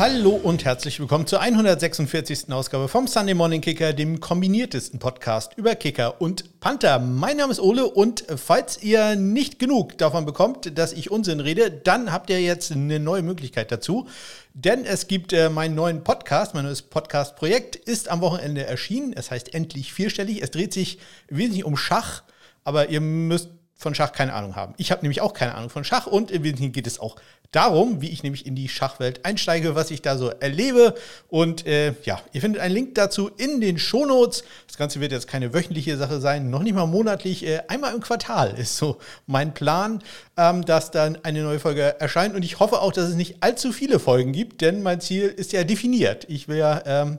Hallo und herzlich willkommen zur 146. Ausgabe vom Sunday Morning Kicker, dem kombiniertesten Podcast über Kicker und Panther. Mein Name ist Ole und falls ihr nicht genug davon bekommt, dass ich Unsinn rede, dann habt ihr jetzt eine neue Möglichkeit dazu. Denn es gibt äh, meinen neuen Podcast, mein neues Podcast-Projekt ist am Wochenende erschienen. Es heißt endlich vierstellig. Es dreht sich wesentlich um Schach, aber ihr müsst von Schach keine Ahnung haben. Ich habe nämlich auch keine Ahnung von Schach und im Wesentlichen geht es auch darum, wie ich nämlich in die Schachwelt einsteige, was ich da so erlebe. Und äh, ja, ihr findet einen Link dazu in den Shownotes. Das Ganze wird jetzt keine wöchentliche Sache sein, noch nicht mal monatlich. Äh, einmal im Quartal ist so mein Plan, ähm, dass dann eine neue Folge erscheint. Und ich hoffe auch, dass es nicht allzu viele Folgen gibt, denn mein Ziel ist ja definiert. Ich will ja. Ähm,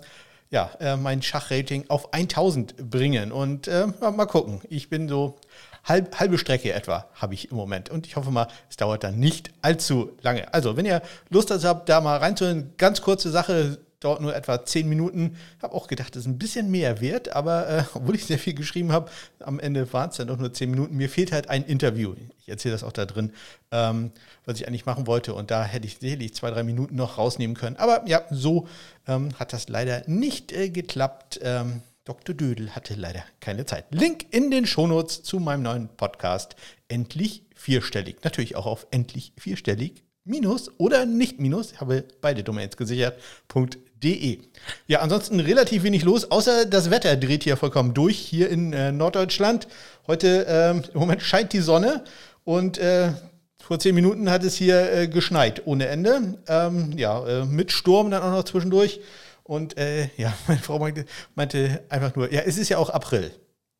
ja, äh, mein Schachrating auf 1000 bringen. Und äh, mal gucken. Ich bin so halb, halbe Strecke etwa habe ich im Moment. Und ich hoffe mal, es dauert dann nicht allzu lange. Also, wenn ihr Lust habt, da mal reinzuhören, ganz kurze Sache, dauert nur etwa zehn Minuten. Ich habe auch gedacht, das ist ein bisschen mehr wert, aber äh, obwohl ich sehr viel geschrieben habe, am Ende waren es dann doch nur zehn Minuten. Mir fehlt halt ein Interview. Ich erzähle das auch da drin, ähm, was ich eigentlich machen wollte. Und da hätte ich sicherlich zwei, drei Minuten noch rausnehmen können. Aber ja, so ähm, hat das leider nicht äh, geklappt. Ähm, Dr. Dödel hatte leider keine Zeit. Link in den Shownotes zu meinem neuen Podcast Endlich vierstellig. Natürlich auch auf endlich vierstellig minus oder nicht minus, ich habe beide Domains gesichert.de. Ja, ansonsten relativ wenig los, außer das Wetter dreht hier vollkommen durch hier in äh, Norddeutschland. Heute ähm, im Moment scheint die Sonne und äh, vor zehn Minuten hat es hier äh, geschneit ohne Ende. Ähm, ja, äh, mit Sturm dann auch noch zwischendurch. Und äh, ja, meine Frau meinte, meinte einfach nur, ja, es ist ja auch April.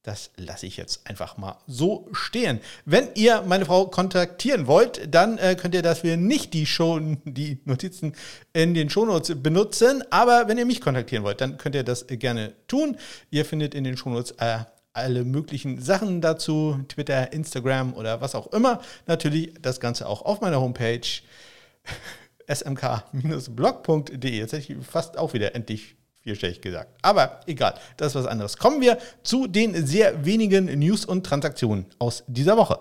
Das lasse ich jetzt einfach mal so stehen. Wenn ihr meine Frau kontaktieren wollt, dann äh, könnt ihr dafür nicht die Show, die Notizen in den Shownotes benutzen. Aber wenn ihr mich kontaktieren wollt, dann könnt ihr das gerne tun. Ihr findet in den Shownotes äh, alle möglichen Sachen dazu, Twitter, Instagram oder was auch immer. Natürlich das Ganze auch auf meiner Homepage smk-blog.de. Jetzt hätte ich fast auch wieder endlich vierstellig gesagt. Aber egal, das ist was anderes. Kommen wir zu den sehr wenigen News und Transaktionen aus dieser Woche.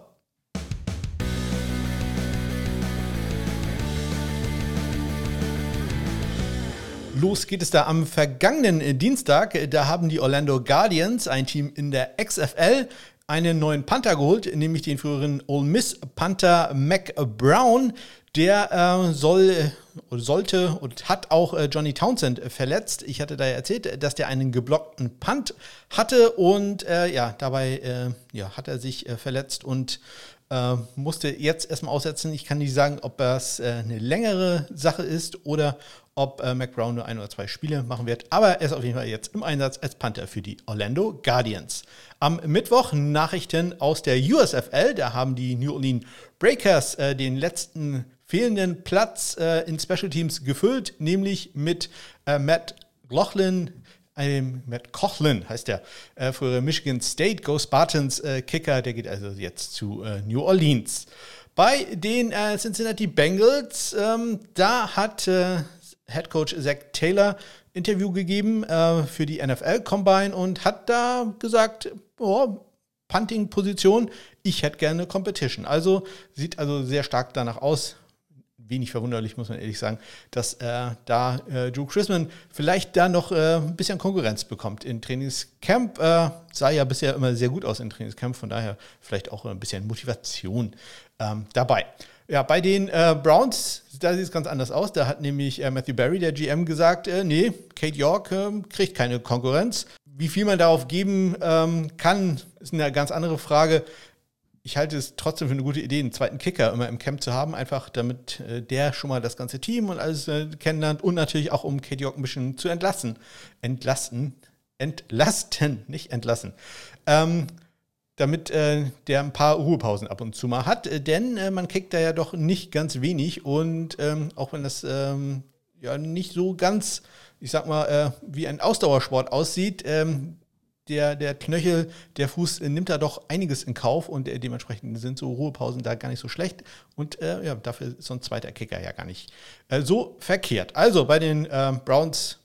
Los geht es da am vergangenen Dienstag. Da haben die Orlando Guardians, ein Team in der XFL, einen neuen Panther geholt, nämlich den früheren Ole Miss Panther Mac Brown. Der äh, soll oder sollte und hat auch äh, Johnny Townsend verletzt. Ich hatte da ja erzählt, dass der einen geblockten Punt hatte und äh, ja, dabei äh, ja, hat er sich äh, verletzt und äh, musste jetzt erstmal aussetzen. Ich kann nicht sagen, ob das eine längere Sache ist oder ob äh, McBrown nur ein oder zwei Spiele machen wird. Aber er ist auf jeden Fall jetzt im Einsatz als Panther für die Orlando Guardians. Am Mittwoch Nachrichten aus der USFL. Da haben die New Orleans Breakers äh, den letzten fehlenden Platz äh, in Special Teams gefüllt, nämlich mit äh, Matt Lochlin, einem Matt Cochlin heißt der, äh, frühere Michigan State Go Spartans äh, Kicker, der geht also jetzt zu äh, New Orleans. Bei den äh, Cincinnati Bengals, ähm, da hat äh, Head Coach Zach Taylor Interview gegeben äh, für die NFL Combine und hat da gesagt, oh, Punting-Position, ich hätte gerne Competition. Also sieht also sehr stark danach aus, wenig verwunderlich, muss man ehrlich sagen, dass äh, da äh, Drew Chrisman vielleicht da noch äh, ein bisschen Konkurrenz bekommt. In Trainingscamp äh, sah ja bisher immer sehr gut aus in Trainingscamp, von daher vielleicht auch ein bisschen Motivation ähm, dabei. Ja, bei den äh, Browns, da sieht es ganz anders aus. Da hat nämlich äh, Matthew Barry, der GM, gesagt, nee, Kate York kriegt keine Konkurrenz. Wie viel man darauf geben ähm, kann, ist eine ganz andere Frage. Ich halte es trotzdem für eine gute Idee, einen zweiten Kicker immer im Camp zu haben, einfach damit äh, der schon mal das ganze Team und alles äh, kennenlernt und natürlich auch, um Kate York ein bisschen zu entlassen. Entlasten, entlasten, nicht entlassen. Ähm, damit äh, der ein paar Ruhepausen ab und zu mal hat. Äh, denn äh, man kickt da ja doch nicht ganz wenig und ähm, auch wenn das ähm, ja nicht so ganz, ich sag mal, äh, wie ein Ausdauersport aussieht, ähm, der, der Knöchel, der Fuß äh, nimmt da doch einiges in Kauf und äh, dementsprechend sind so Ruhepausen da gar nicht so schlecht. Und ja, dafür ist so ein zweiter Kicker ja gar nicht so verkehrt. Also bei den ähm, Browns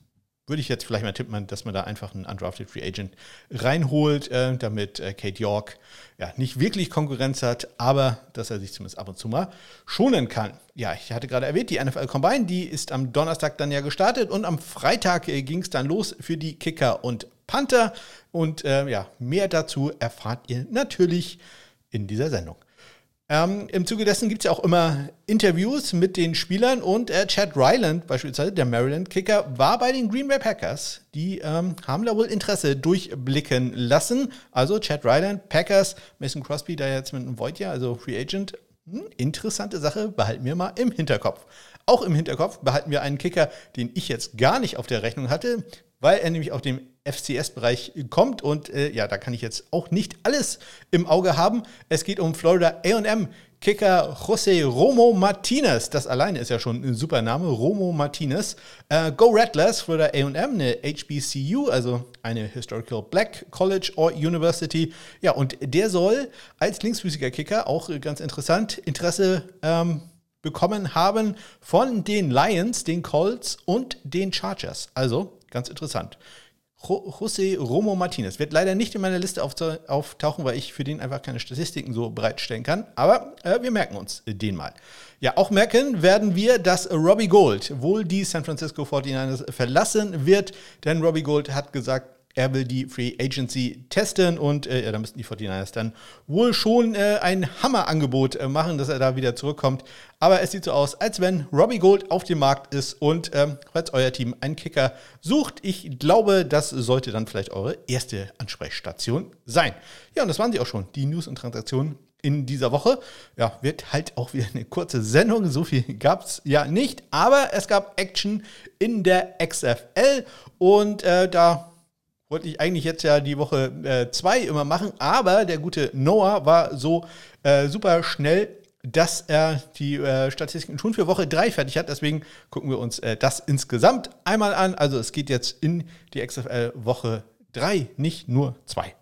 würde ich jetzt vielleicht mal tippen, dass man da einfach einen undrafted Free Agent reinholt, äh, damit äh, Kate York ja nicht wirklich Konkurrenz hat, aber dass er sich zumindest ab und zu mal schonen kann. Ja, ich hatte gerade erwähnt, die NFL Combine, die ist am Donnerstag dann ja gestartet und am Freitag äh, ging es dann los für die Kicker und Panther. Und äh, ja, mehr dazu erfahrt ihr natürlich in dieser Sendung. Ähm, Im Zuge dessen gibt es ja auch immer Interviews mit den Spielern und äh, Chad Ryland, beispielsweise der Maryland-Kicker, war bei den Green Bay Packers. Die ähm, haben da wohl Interesse durchblicken lassen. Also Chad Ryland, Packers, Mason Crosby, da jetzt mit einem Void ja, also Free Agent. Hm, interessante Sache, behalten wir mal im Hinterkopf. Auch im Hinterkopf behalten wir einen Kicker, den ich jetzt gar nicht auf der Rechnung hatte, weil er nämlich auf dem FCS-Bereich kommt. Und äh, ja, da kann ich jetzt auch nicht alles im Auge haben. Es geht um Florida AM. Kicker José Romo Martinez. Das alleine ist ja schon ein super Name. Romo Martinez. Äh, Go Rattlers, Florida AM, eine HBCU, also eine Historical Black College or University. Ja, und der soll als linksfüßiger Kicker auch ganz interessant Interesse ähm, bekommen haben von den Lions, den Colts und den Chargers. Also ganz interessant. José Romo Martinez wird leider nicht in meiner Liste auftauchen, weil ich für den einfach keine Statistiken so bereitstellen kann. Aber äh, wir merken uns den mal. Ja, auch merken werden wir, dass Robbie Gold wohl die San Francisco 49ers verlassen wird, denn Robbie Gold hat gesagt, er will die Free Agency testen und äh, ja, da müssten die 49ers dann wohl schon äh, ein Hammerangebot äh, machen, dass er da wieder zurückkommt. Aber es sieht so aus, als wenn Robbie Gold auf dem Markt ist und ähm, euer Team einen Kicker sucht, ich glaube, das sollte dann vielleicht eure erste Ansprechstation sein. Ja, und das waren sie auch schon, die News und Transaktionen in dieser Woche. Ja, wird halt auch wieder eine kurze Sendung. So viel gab es ja nicht. Aber es gab Action in der XFL und äh, da wollte ich eigentlich jetzt ja die Woche 2 äh, immer machen, aber der gute Noah war so äh, super schnell, dass er die äh, Statistiken schon für Woche 3 fertig hat. Deswegen gucken wir uns äh, das insgesamt einmal an. Also es geht jetzt in die XFL Woche 3, nicht nur 2.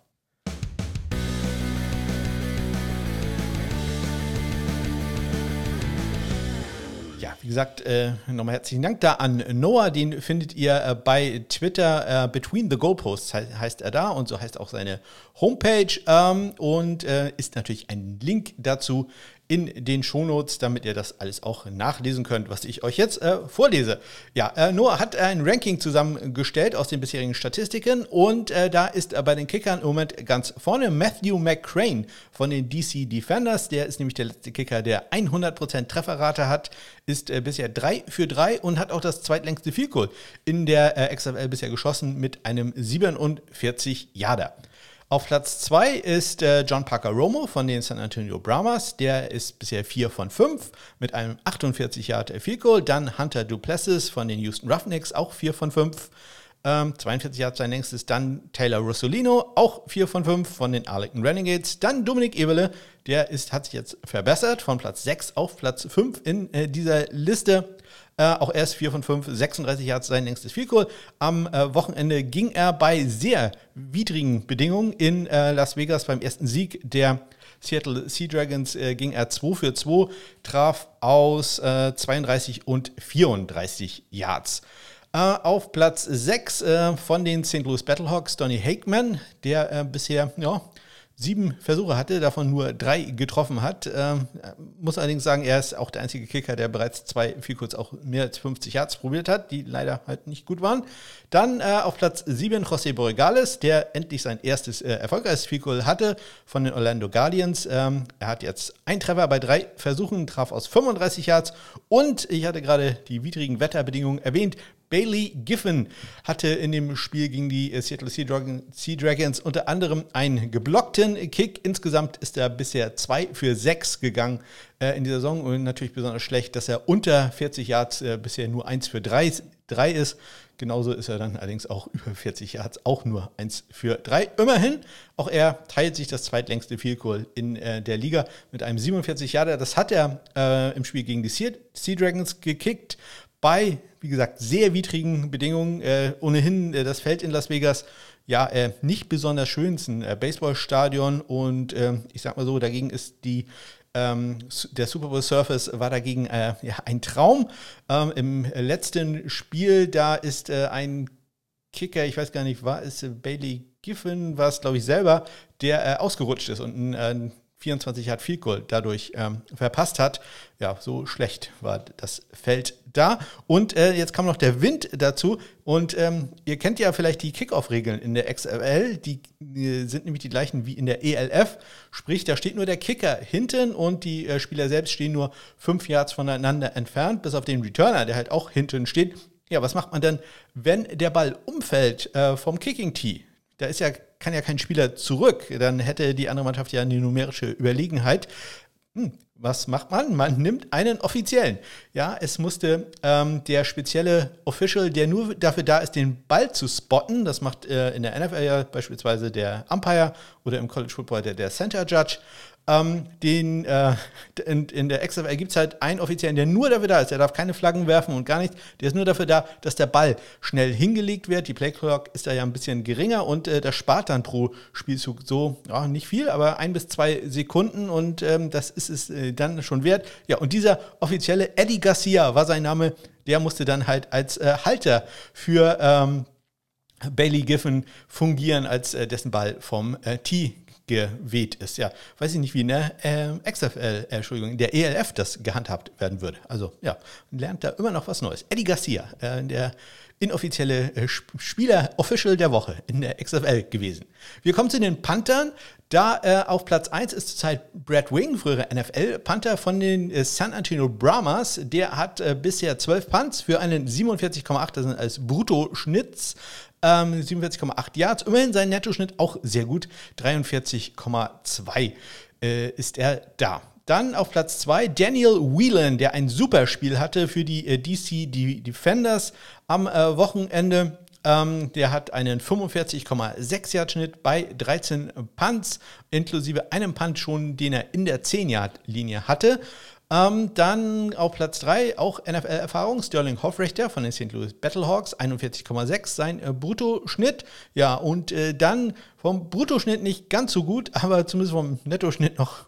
Wie gesagt, äh, nochmal herzlichen Dank da an Noah. Den findet ihr äh, bei Twitter. Äh, Between the Goalposts he heißt er da und so heißt auch seine Homepage. Ähm, und äh, ist natürlich ein Link dazu in den Shownotes, damit ihr das alles auch nachlesen könnt, was ich euch jetzt äh, vorlese. Ja, äh, Noah hat ein Ranking zusammengestellt aus den bisherigen Statistiken und äh, da ist bei den Kickern im Moment ganz vorne Matthew McCrane von den DC Defenders. Der ist nämlich der letzte Kicker, der 100% Trefferrate hat, ist äh, bisher 3 für 3 und hat auch das zweitlängste Field Goal in der äh, XFL bisher geschossen mit einem 47 Yarder. Auf Platz 2 ist äh, John Parker Romo von den San Antonio Brahmas. Der ist bisher 4 von 5 mit einem 48 Yard Field Goal. Dann Hunter Duplessis von den Houston Roughnecks, auch 4 von 5. Ähm, 42 Yards sein längstes. Dann Taylor Rossolino, auch 4 von 5 von den Arlington Renegades. Dann Dominik Eberle, der ist, hat sich jetzt verbessert von Platz 6 auf Platz 5 in äh, dieser Liste. Äh, auch erst 4 von 5, 36 Yards sein längstes Field Goal. Am äh, Wochenende ging er bei sehr widrigen Bedingungen in äh, Las Vegas beim ersten Sieg der Seattle Sea Dragons äh, ging er 2 für 2, traf aus 32 äh, und 34 Yards. Auf Platz 6 von den St. Louis Battlehawks Donny Hakeman, der bisher ja, sieben Versuche hatte, davon nur drei getroffen hat. Ähm, muss allerdings sagen, er ist auch der einzige Kicker, der bereits zwei, viel kurz auch mehr als 50 Yards probiert hat, die leider halt nicht gut waren. Dann äh, auf Platz 7 José Borregales, der endlich sein erstes äh, erfolgreiches Field hatte von den Orlando Guardians. Ähm, er hat jetzt ein Treffer bei drei Versuchen, traf aus 35 Yards und ich hatte gerade die widrigen Wetterbedingungen erwähnt. Bailey Giffen hatte in dem Spiel gegen die Seattle Sea, Dragon, sea Dragons unter anderem einen geblockten Kick. Insgesamt ist er bisher 2 für 6 gegangen äh, in dieser Saison und natürlich besonders schlecht, dass er unter 40 Yards äh, bisher nur 1 für 3, 3 ist. Genauso ist er dann allerdings auch über 40 Yards, auch nur 1 für 3. Immerhin, auch er teilt sich das zweitlängste Field in äh, der Liga mit einem 47 Yarder. Das hat er äh, im Spiel gegen die Sea, sea Dragons gekickt bei, wie gesagt, sehr widrigen Bedingungen. Äh, ohnehin äh, das Feld in Las Vegas, ja, äh, nicht besonders schön. Es ist ein äh, Baseballstadion und äh, ich sag mal so, dagegen ist die ähm, der Super Bowl Surface war dagegen äh, ja, ein Traum. Ähm, Im letzten Spiel, da ist ein Kicker, ich weiß gar nicht, war es Bailey Giffen, war es glaube ich selber, der äh, ausgerutscht ist und ein 24 Yard Field Goal dadurch ähm, verpasst hat. Ja, so schlecht war das Feld da. Und äh, jetzt kam noch der Wind dazu. Und ähm, ihr kennt ja vielleicht die Kickoff-Regeln in der XFL. Die äh, sind nämlich die gleichen wie in der ELF. Sprich, da steht nur der Kicker hinten und die äh, Spieler selbst stehen nur fünf Yards voneinander entfernt, bis auf den Returner, der halt auch hinten steht. Ja, was macht man denn, wenn der Ball umfällt äh, vom Kicking Tee? Da ist ja, kann ja kein Spieler zurück. Dann hätte die andere Mannschaft ja eine numerische Überlegenheit. Hm, was macht man? Man nimmt einen offiziellen. Ja, es musste ähm, der spezielle Official, der nur dafür da ist, den Ball zu spotten, das macht äh, in der NFL ja beispielsweise der Umpire oder im College Football der, der Center Judge. Ähm, den, äh, in, in, der XFL gibt es halt einen Offiziellen, der nur dafür da ist. Der darf keine Flaggen werfen und gar nichts. Der ist nur dafür da, dass der Ball schnell hingelegt wird. Die Playclock ist da ja ein bisschen geringer und äh, das spart dann pro Spielzug so, ja, nicht viel, aber ein bis zwei Sekunden und ähm, das ist es äh, dann schon wert. Ja, und dieser offizielle Eddie Garcia war sein Name. Der musste dann halt als äh, Halter für ähm, Bailey Giffen fungieren, als äh, dessen Ball vom äh, Tee geweht ist. Ja, weiß ich nicht, wie in der äh, XFL, äh, Entschuldigung, der ELF das gehandhabt werden würde. Also ja, lernt da immer noch was Neues. Eddie Garcia, äh, der inoffizielle äh, Spieler, Official der Woche in der XFL gewesen. Wir kommen zu den Panthern. Da äh, auf Platz 1 ist zurzeit Brad Wing, frühere NFL-Panther von den äh, San Antonio Brahmas. Der hat äh, bisher 12 Punts für einen 47,8, das sind als Bruttoschnitts. Ähm, 47,8 Yards. Immerhin sein Nettoschnitt auch sehr gut. 43,2 äh, ist er da. Dann auf Platz 2 Daniel Whelan, der ein super Spiel hatte für die äh, DC Defenders am äh, Wochenende. Ähm, der hat einen 45,6 Yard Schnitt bei 13 Punts, inklusive einem Punt schon, den er in der 10 Yard Linie hatte. Ähm, dann auf Platz 3 auch NFL-Erfahrung, Sterling Hoffrechter von den St. Louis Battlehawks, 41,6 sein äh, Bruttoschnitt. Ja, und äh, dann vom Bruttoschnitt nicht ganz so gut, aber zumindest vom Nettoschnitt noch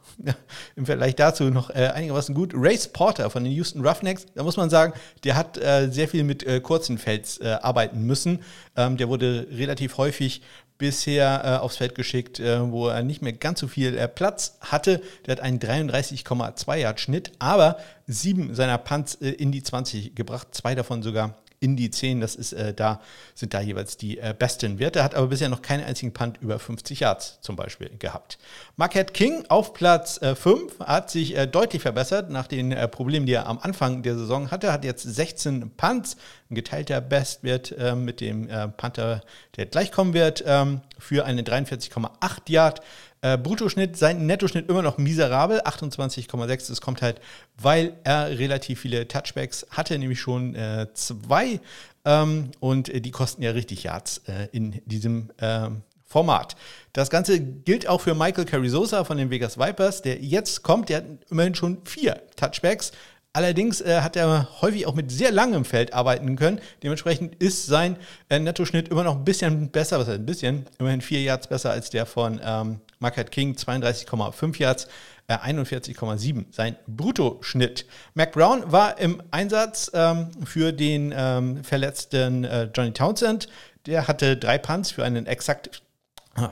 im Vergleich dazu noch äh, einigermaßen gut. Race Porter von den Houston Roughnecks, da muss man sagen, der hat äh, sehr viel mit äh, kurzen Felds äh, arbeiten müssen. Ähm, der wurde relativ häufig bisher äh, aufs Feld geschickt, äh, wo er nicht mehr ganz so viel äh, Platz hatte. Der hat einen 33,2 Yard Schnitt, aber sieben seiner Punts äh, in die 20 gebracht, zwei davon sogar in die 10. Das ist äh, da, sind da jeweils die äh, besten Werte. Hat aber bisher noch keinen einzigen Punt über 50 Yards zum Beispiel gehabt. Marquette King auf Platz äh, 5 hat sich deutlich verbessert nach den Problemen, die er am Anfang der Saison hatte. Hat jetzt 16 Punts, ein geteilter Bestwert äh, mit dem Panther, der gleich kommen wird, ähm, für eine 43,8 Yard. Äh, Bruttoschnitt, sein Nettoschnitt immer noch miserabel, 28,6. Das kommt halt, weil er relativ viele Touchbacks hatte, nämlich schon äh, zwei. Ähm, und äh, die kosten ja richtig Yards äh, in diesem ähm, Format. Das Ganze gilt auch für Michael Carrizosa von den Vegas Vipers, der jetzt kommt. Der hat immerhin schon vier Touchbacks. Allerdings äh, hat er häufig auch mit sehr langem Feld arbeiten können. Dementsprechend ist sein äh, Nettoschnitt immer noch ein bisschen besser, was heißt ein bisschen, immerhin vier Yards besser als der von ähm, Marquette King, 32,5 Yards. 41,7 äh, sein Bruttoschnitt. Mac Brown war im Einsatz ähm, für den ähm, verletzten äh, Johnny Townsend. Der hatte drei Punts für einen exakt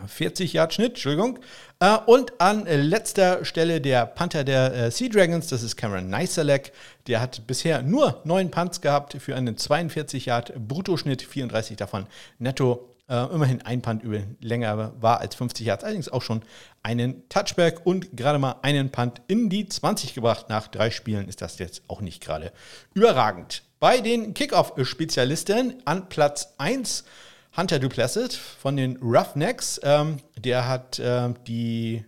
40 Yard Schnitt, Entschuldigung. Äh, und an letzter Stelle der Panther der äh, Sea Dragons, das ist Cameron Neiselek. Der hat bisher nur neun Punts gehabt für einen 42 Yard Bruttoschnitt, 34 davon netto. Äh, immerhin ein Punt über länger war als 50 Yards, allerdings auch schon einen Touchback und gerade mal einen Punt in die 20 gebracht. Nach drei Spielen ist das jetzt auch nicht gerade überragend. Bei den Kickoff-Spezialisten an Platz 1 Hunter Duplessis von den Roughnecks. Ähm, der hat ähm, die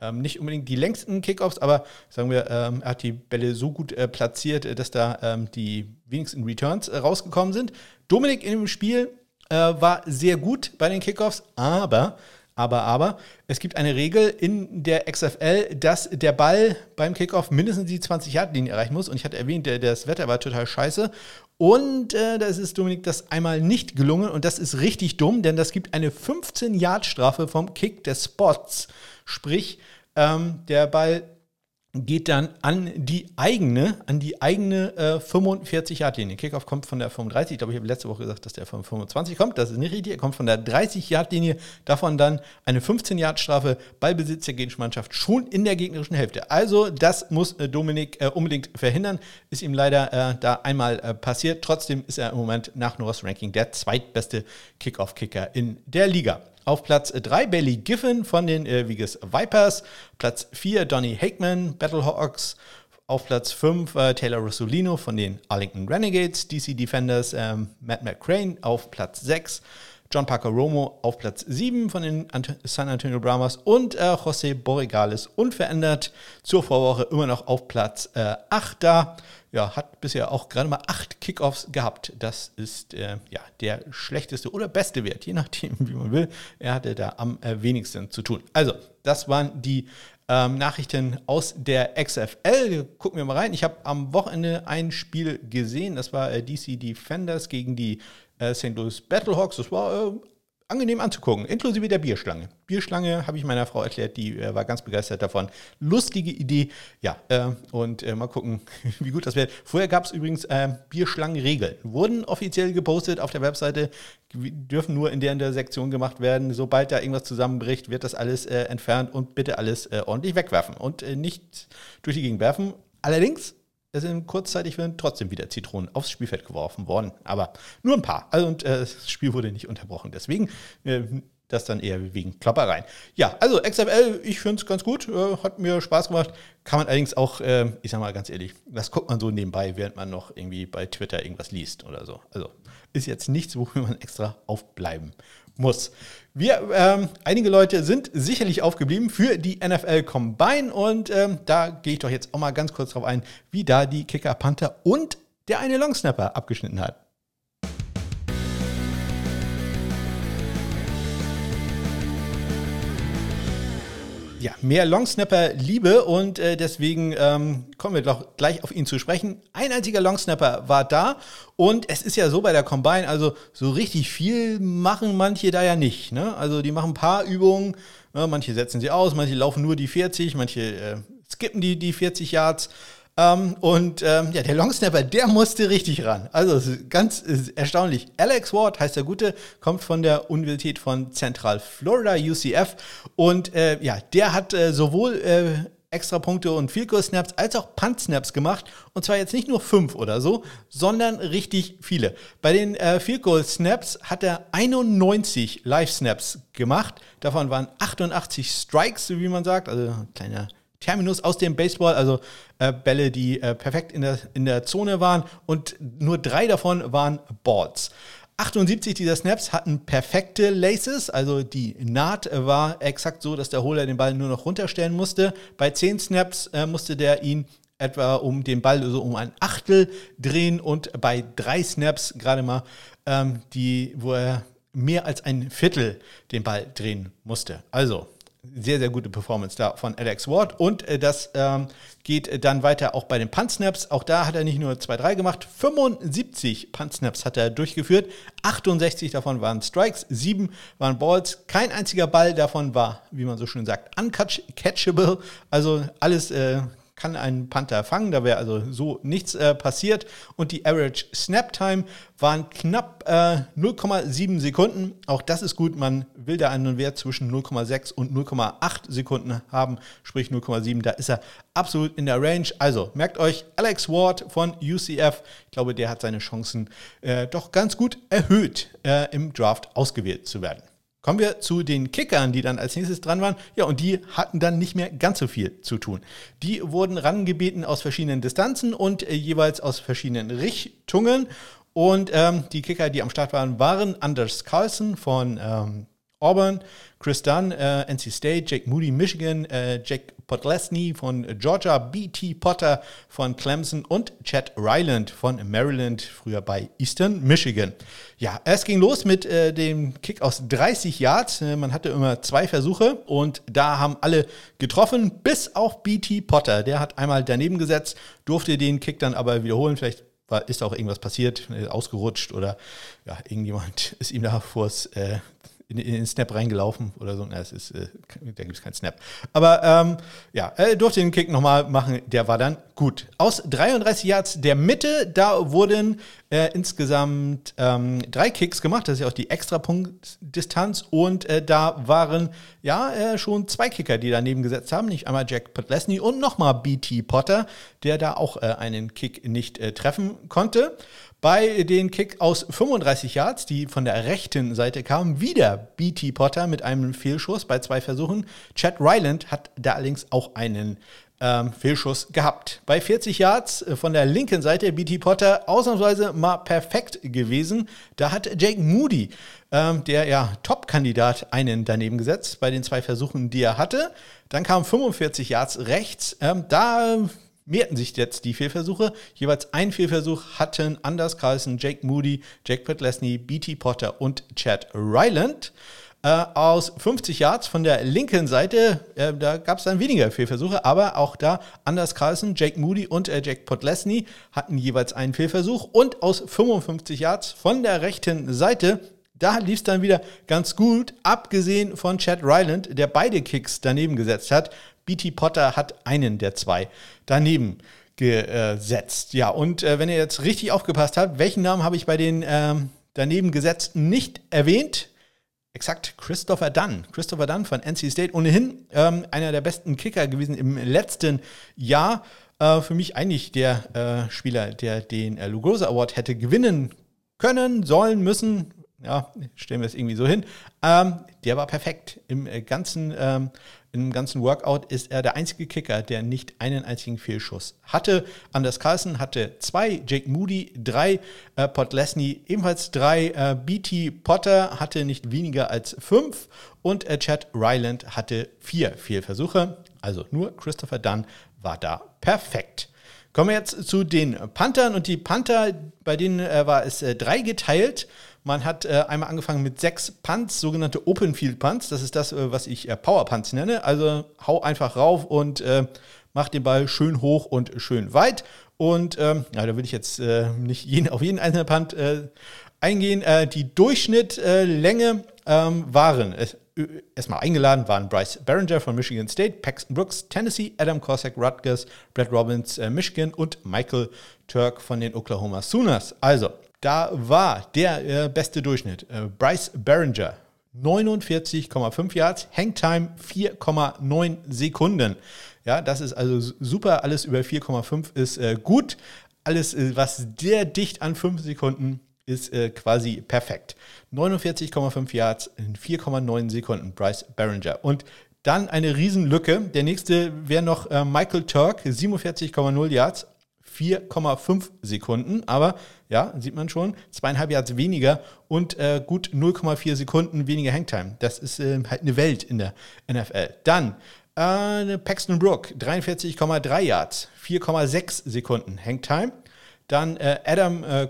ähm, nicht unbedingt die längsten Kickoffs, aber sagen wir, ähm, er hat die Bälle so gut äh, platziert, äh, dass da ähm, die wenigsten Returns äh, rausgekommen sind. Dominik in dem Spiel äh, war sehr gut bei den Kickoffs, aber aber, aber, es gibt eine Regel in der XFL, dass der Ball beim Kickoff mindestens die 20-Yard-Linie erreichen muss. Und ich hatte erwähnt, das Wetter war total scheiße. Und äh, da ist Dominik das einmal nicht gelungen und das ist richtig dumm, denn das gibt eine 15-Yard-Strafe vom Kick des Spots. Sprich, ähm, der Ball geht dann an die eigene, an die eigene äh, 45 Yard Linie. Kickoff kommt von der 35. Ich glaube, ich habe letzte Woche gesagt, dass der von 25 kommt. Das ist nicht richtig. Er kommt von der 30 Yard Linie. Davon dann eine 15 Yard Strafe bei Besitz der gegnerischen Mannschaft schon in der gegnerischen Hälfte. Also das muss äh, Dominik äh, unbedingt verhindern. Ist ihm leider äh, da einmal äh, passiert. Trotzdem ist er im Moment nach Norris Ranking der zweitbeste Kickoff-Kicker in der Liga. Auf Platz 3 Bailey Giffen von den äh, Vegas Vipers. Platz 4 Donny Hakeman, Battlehawks. Auf Platz 5 äh, Taylor Rossolino von den Arlington Renegades, DC Defenders, ähm, Matt McCrane auf Platz 6. John Parker Romo auf Platz 7 von den San Antonio Brahmas und äh, José Borregales unverändert zur Vorwoche immer noch auf Platz äh, 8 da ja, hat bisher auch gerade mal acht Kickoffs gehabt. Das ist äh, ja der schlechteste oder beste Wert, je nachdem, wie man will. Er hatte da am äh, wenigsten zu tun. Also, das waren die ähm, Nachrichten aus der XFL. Gucken wir mal rein. Ich habe am Wochenende ein Spiel gesehen. Das war äh, DC Defenders gegen die äh, St. Louis Battlehawks. Das war äh, angenehm anzugucken, inklusive der Bierschlange. Bierschlange habe ich meiner Frau erklärt, die äh, war ganz begeistert davon. Lustige Idee, ja, äh, und äh, mal gucken, wie gut das wird. Vorher gab es übrigens äh, Bierschlangenregeln, wurden offiziell gepostet auf der Webseite, dürfen nur in der, in der Sektion gemacht werden. Sobald da irgendwas zusammenbricht, wird das alles äh, entfernt und bitte alles äh, ordentlich wegwerfen und nicht durch die Gegend werfen. Allerdings es sind kurzzeitig trotzdem wieder Zitronen aufs Spielfeld geworfen worden, aber nur ein paar. Also und äh, das Spiel wurde nicht unterbrochen. Deswegen äh, das dann eher wegen Kloppereien. Ja, also XFL, ich finde es ganz gut, äh, hat mir Spaß gemacht. Kann man allerdings auch, äh, ich sag mal ganz ehrlich, das guckt man so nebenbei, während man noch irgendwie bei Twitter irgendwas liest oder so. Also ist jetzt nichts, wofür man extra aufbleiben muss. Wir, ähm, einige Leute sind sicherlich aufgeblieben für die NFL Combine und ähm, da gehe ich doch jetzt auch mal ganz kurz drauf ein, wie da die Kicker Panther und der eine Longsnapper abgeschnitten hat. Ja, mehr Longsnapper liebe und äh, deswegen ähm, kommen wir doch gleich auf ihn zu sprechen. Ein einziger Longsnapper war da und es ist ja so bei der Combine, also so richtig viel machen manche da ja nicht. Ne? Also die machen ein paar Übungen, ne? manche setzen sie aus, manche laufen nur die 40, manche äh, skippen die, die 40 Yards. Ähm, und ähm, ja, der Longsnapper, der musste richtig ran. Also ganz erstaunlich. Alex Ward heißt der Gute, kommt von der Universität von Central Florida, UCF. Und äh, ja, der hat äh, sowohl äh, extra Punkte und Field Goal Snaps als auch Punt Snaps gemacht. Und zwar jetzt nicht nur fünf oder so, sondern richtig viele. Bei den äh, Field Goal Snaps hat er 91 Live Snaps gemacht. Davon waren 88 Strikes, wie man sagt, also kleiner Terminus aus dem Baseball, also äh, Bälle, die äh, perfekt in der, in der Zone waren und nur drei davon waren Balls. 78 dieser Snaps hatten perfekte Laces, also die Naht war exakt so, dass der Holer den Ball nur noch runterstellen musste. Bei 10 Snaps äh, musste der ihn etwa um den Ball so um ein Achtel drehen und bei drei Snaps gerade mal ähm, die, wo er mehr als ein Viertel den Ball drehen musste. Also sehr, sehr gute Performance da von Alex Ward. Und äh, das ähm, geht dann weiter auch bei den Punt-Snaps. Auch da hat er nicht nur 2-3 gemacht, 75 Punt-Snaps hat er durchgeführt. 68 davon waren Strikes, 7 waren Balls. Kein einziger Ball davon war, wie man so schön sagt, uncatchable. Also alles äh, kann einen Panther fangen. Da wäre also so nichts äh, passiert. Und die Average Snap Time waren knapp äh, 0,7 Sekunden. Auch das ist gut. Man will da einen Wert zwischen 0,6 und 0,8 Sekunden haben, sprich 0,7. Da ist er absolut in der Range. Also merkt euch, Alex Ward von UCF, ich glaube, der hat seine Chancen äh, doch ganz gut erhöht, äh, im Draft ausgewählt zu werden. Kommen wir zu den Kickern, die dann als nächstes dran waren. Ja, und die hatten dann nicht mehr ganz so viel zu tun. Die wurden rangebeten aus verschiedenen Distanzen und äh, jeweils aus verschiedenen Richtungen. Und ähm, die Kicker, die am Start waren, waren Anders Carlson von ähm, Auburn, Chris Dunn, äh, NC State, Jake Moody, Michigan, äh, Jake Podlesny von Georgia, B.T. Potter von Clemson und Chad Ryland von Maryland, früher bei Eastern Michigan. Ja, es ging los mit äh, dem Kick aus 30 Yards. Äh, man hatte immer zwei Versuche und da haben alle getroffen, bis auf B.T. Potter. Der hat einmal daneben gesetzt, durfte den Kick dann aber wiederholen. Vielleicht war, ist auch irgendwas passiert, ausgerutscht oder ja, irgendjemand ist ihm da vors äh, in, in, den Snap reingelaufen oder so. Na, es ist, äh, da gibt es keinen Snap. Aber ähm, ja, er durfte den Kick nochmal machen, der war dann gut. Aus 33 Yards der Mitte, da wurden äh, insgesamt ähm, drei Kicks gemacht, das ist ja auch die Extrapunktdistanz und äh, da waren ja äh, schon zwei Kicker, die daneben gesetzt haben, nicht einmal Jack Podlesny und nochmal BT Potter, der da auch äh, einen Kick nicht äh, treffen konnte. Bei den Kick aus 35 Yards, die von der rechten Seite kamen, wieder BT Potter mit einem Fehlschuss bei zwei Versuchen. Chad Ryland hat da allerdings auch einen ähm, Fehlschuss gehabt. Bei 40 Yards äh, von der linken Seite BT Potter ausnahmsweise mal perfekt gewesen. Da hat Jake Moody, ähm, der ja Top-Kandidat, einen daneben gesetzt bei den zwei Versuchen, die er hatte. Dann kam 45 Yards rechts. Ähm, da mehrten sich jetzt die Fehlversuche. Jeweils ein Fehlversuch hatten Anders Carlson, Jake Moody, Jake Petlesny, BT Potter und Chad Ryland. Äh, aus 50 Yards von der linken Seite, äh, da gab es dann weniger Fehlversuche, aber auch da Anders Carlson, Jake Moody und äh, Jake Podlesny hatten jeweils einen Fehlversuch. Und aus 55 Yards von der rechten Seite da lief es dann wieder ganz gut, abgesehen von Chad Ryland, der beide Kicks daneben gesetzt hat. BT Potter hat einen der zwei daneben gesetzt. Ja, und äh, wenn ihr jetzt richtig aufgepasst habt, welchen Namen habe ich bei den ähm, daneben gesetzten nicht erwähnt? Exakt, Christopher Dunn. Christopher Dunn von NC State, ohnehin ähm, einer der besten Kicker gewesen im letzten Jahr. Äh, für mich eigentlich der äh, Spieler, der den äh, Lugosa Award hätte gewinnen können, sollen, müssen, ja, stellen wir es irgendwie so hin, ähm, der war perfekt. Im äh, ganzen, ähm, Im ganzen Workout ist er der einzige Kicker, der nicht einen einzigen Fehlschuss hatte. Anders Carlson hatte zwei, Jake Moody drei, äh, Pot ebenfalls drei, äh, BT Potter hatte nicht weniger als fünf und äh, Chad Ryland hatte vier Fehlversuche. Also nur Christopher Dunn war da perfekt. Kommen wir jetzt zu den Panthern und die Panther, bei denen äh, war es äh, drei geteilt. Man hat äh, einmal angefangen mit sechs Punts, sogenannte Open Field Punts. Das ist das, äh, was ich äh, Power Punts nenne. Also hau einfach rauf und äh, mach den Ball schön hoch und schön weit. Und ähm, ja, da will ich jetzt äh, nicht jeden, auf jeden einzelnen Punt äh, eingehen. die Durchschnittlänge ähm, waren erstmal eingeladen waren Bryce Barringer von Michigan State, Paxton Brooks, Tennessee, Adam Cossack, Rutgers, Brad Robbins, Michigan und Michael Turk von den Oklahoma Sooners. Also da war der äh, beste Durchschnitt. Äh, Bryce Barringer 49,5 Yards, Hangtime 4,9 Sekunden. Ja, das ist also super. Alles über 4,5 ist äh, gut. Alles, äh, was sehr dicht an 5 Sekunden ist äh, quasi perfekt. 49,5 Yards in 4,9 Sekunden, Bryce Barringer. Und dann eine Riesenlücke. Der nächste wäre noch äh, Michael Turk, 47,0 Yards, 4,5 Sekunden. Aber ja, sieht man schon, zweieinhalb Yards weniger und äh, gut 0,4 Sekunden weniger Hangtime. Das ist äh, halt eine Welt in der NFL. Dann äh, Paxton Brook, 43,3 Yards, 4,6 Sekunden Hangtime. Dann äh, Adam äh,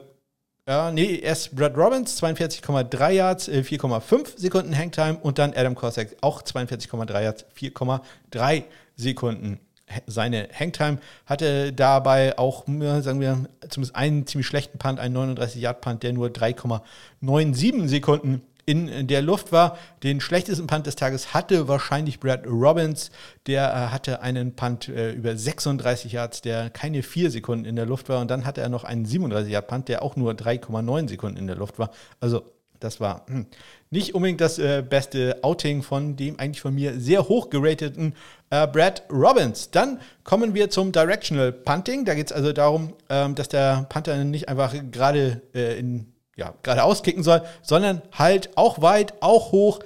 ja, nee, erst Brad Robbins, 42,3 Yards, 4,5 äh, Sekunden Hangtime und dann Adam Cossack, auch 42,3 Yards, 4,3 Sekunden seine Hangtime, hatte dabei auch, sagen wir, zumindest einen ziemlich schlechten Punt, einen 39-Yard-Punt, der nur 3,97 Sekunden in der Luft war. Den schlechtesten Punt des Tages hatte wahrscheinlich Brad Robbins. Der äh, hatte einen Punt äh, über 36 Yards, der keine 4 Sekunden in der Luft war. Und dann hatte er noch einen 37-Yard-Punt, der auch nur 3,9 Sekunden in der Luft war. Also das war hm, nicht unbedingt das äh, beste Outing von dem eigentlich von mir sehr hoch gerateten äh, Brad Robbins. Dann kommen wir zum Directional Punting. Da geht es also darum, ähm, dass der Panther nicht einfach gerade äh, in ja, geradeaus kicken soll, sondern halt auch weit, auch hoch,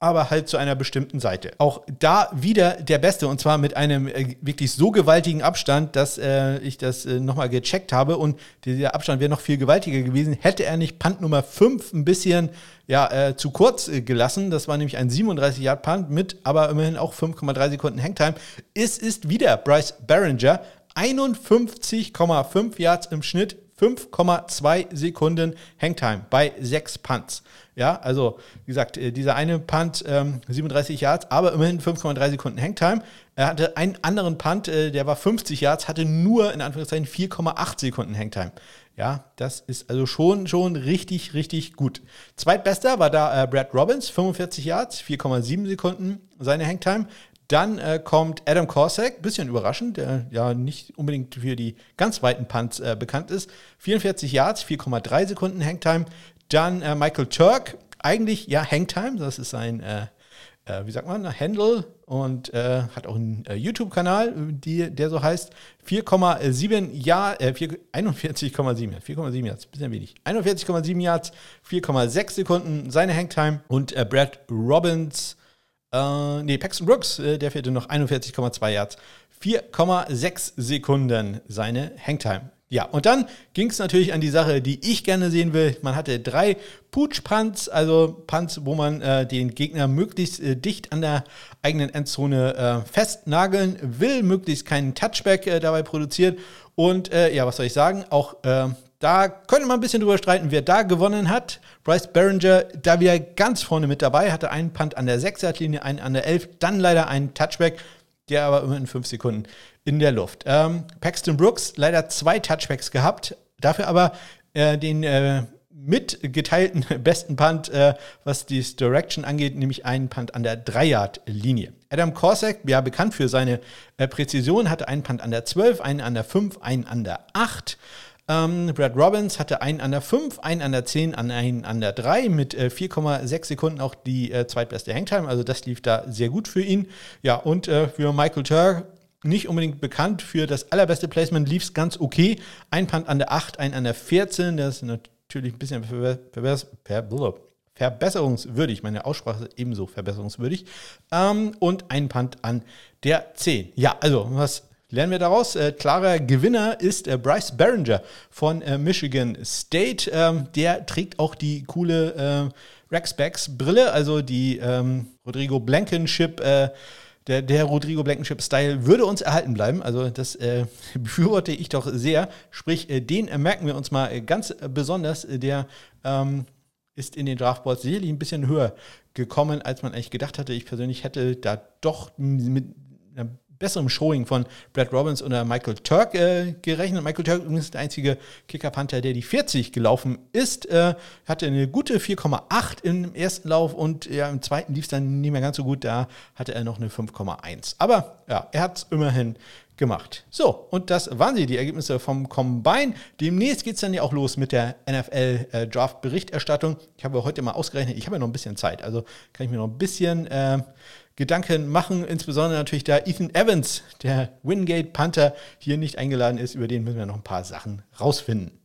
aber halt zu einer bestimmten Seite. Auch da wieder der Beste und zwar mit einem äh, wirklich so gewaltigen Abstand, dass äh, ich das äh, nochmal gecheckt habe und dieser Abstand wäre noch viel gewaltiger gewesen, hätte er nicht Punt Nummer 5 ein bisschen ja, äh, zu kurz äh, gelassen. Das war nämlich ein 37 Yard Punt mit aber immerhin auch 5,3 Sekunden Hangtime. Es ist wieder Bryce Barringer, 51,5 Yards im Schnitt 5,2 Sekunden Hangtime bei sechs Punts. Ja, also wie gesagt, äh, dieser eine Punt ähm, 37 Yards, aber immerhin 5,3 Sekunden Hangtime. Er hatte einen anderen Punt, äh, der war 50 Yards, hatte nur in Anführungszeichen 4,8 Sekunden Hangtime. Ja, das ist also schon, schon richtig, richtig gut. Zweitbester war da äh, Brad Robbins, 45 Yards, 4,7 Sekunden seine Hangtime. Dann äh, kommt Adam Korsak, bisschen überraschend, der ja nicht unbedingt für die ganz weiten Punts äh, bekannt ist. 44 Yards, 4,3 Sekunden Hangtime. Dann äh, Michael Turk, eigentlich ja Hangtime, das ist sein, äh, äh, wie sagt man, Handle und äh, hat auch einen YouTube-Kanal, der so heißt. 4,7 Yards, 41,7 4,7 Yards, bisschen wenig. 41,7 Yards, 4,6 Sekunden seine Hangtime. Und Brad Robbins, äh, nee, Paxton Brooks, äh, der fehlte noch 41,2 Yards. 4,6 Sekunden seine Hangtime. Ja, und dann ging es natürlich an die Sache, die ich gerne sehen will. Man hatte drei Pooch-Punts, also Punts, wo man äh, den Gegner möglichst äh, dicht an der eigenen Endzone äh, festnageln will, möglichst keinen Touchback äh, dabei produziert. Und äh, ja, was soll ich sagen? Auch äh, da könnte man ein bisschen drüber streiten, wer da gewonnen hat. Bryce Barringer da wieder ganz vorne mit dabei, hatte einen Punt an der 6-Yard-Linie, einen an der 11, dann leider einen Touchback, der aber immer in 5 Sekunden in der Luft. Ähm, Paxton Brooks leider zwei Touchbacks gehabt, dafür aber äh, den äh, mitgeteilten besten Punt, äh, was die Direction angeht, nämlich einen Punt an der 3-Yard-Linie. Adam Korsak, ja bekannt für seine äh, Präzision, hatte einen Punt an der 12, einen an der 5, einen an der 8. Ähm, Brad Robbins hatte einen an der 5, einen an der 10, einen an der 3 mit äh, 4,6 Sekunden auch die äh, zweitbeste Hangtime. Also das lief da sehr gut für ihn. Ja, und äh, für Michael Turr nicht unbedingt bekannt für das allerbeste Placement, lief es ganz okay. Ein Punt an der 8, ein an der 14. Das ist natürlich ein bisschen verbesserungswürdig. Meine Aussprache ist ebenso verbesserungswürdig. Ähm, und ein Punt an der 10. Ja, also was lernen wir daraus. Äh, klarer Gewinner ist äh, Bryce Barringer von äh, Michigan State. Ähm, der trägt auch die coole äh, Rexbacks Brille, also die ähm, Rodrigo Blankenship. Äh, der, der, Rodrigo Blankenship-Style würde uns erhalten bleiben. Also das äh, befürworte ich doch sehr. Sprich, äh, den merken wir uns mal ganz besonders. Der ähm, ist in den Draftboards sicherlich ein bisschen höher gekommen, als man eigentlich gedacht hatte. Ich persönlich hätte da doch mit einer besserem Showing von Brad Robbins oder Michael Turk äh, gerechnet. Michael Turk übrigens der einzige Kicker-Panther, der die 40 gelaufen ist. Äh, hatte eine gute 4,8 im ersten Lauf und ja, im zweiten lief es dann nicht mehr ganz so gut. Da hatte er noch eine 5,1. Aber ja, er hat es immerhin gemacht. So, und das waren sie, die Ergebnisse vom Combine. Demnächst geht es dann ja auch los mit der NFL-Draft-Berichterstattung. Äh, ich habe heute mal ausgerechnet, ich habe ja noch ein bisschen Zeit, also kann ich mir noch ein bisschen äh, Gedanken machen, insbesondere natürlich da Ethan Evans, der Wingate Panther, hier nicht eingeladen ist. Über den müssen wir noch ein paar Sachen rausfinden.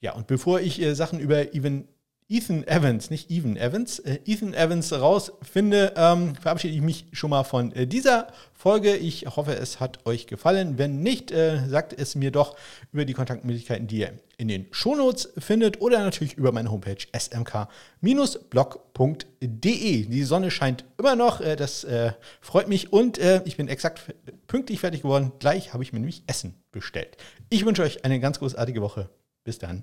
Ja, und bevor ich äh, Sachen über Even, Ethan Evans, nicht Even Evans, äh, Ethan Evans rausfinde, ähm, verabschiede ich mich schon mal von äh, dieser Folge. Ich hoffe, es hat euch gefallen. Wenn nicht, äh, sagt es mir doch über die Kontaktmöglichkeiten, die ihr in den Shownotes findet oder natürlich über meine Homepage smk-blog.de. Die Sonne scheint immer noch, äh, das äh, freut mich und äh, ich bin exakt pünktlich fertig geworden. Gleich habe ich mir nämlich Essen bestellt. Ich wünsche euch eine ganz großartige Woche. Bis dann.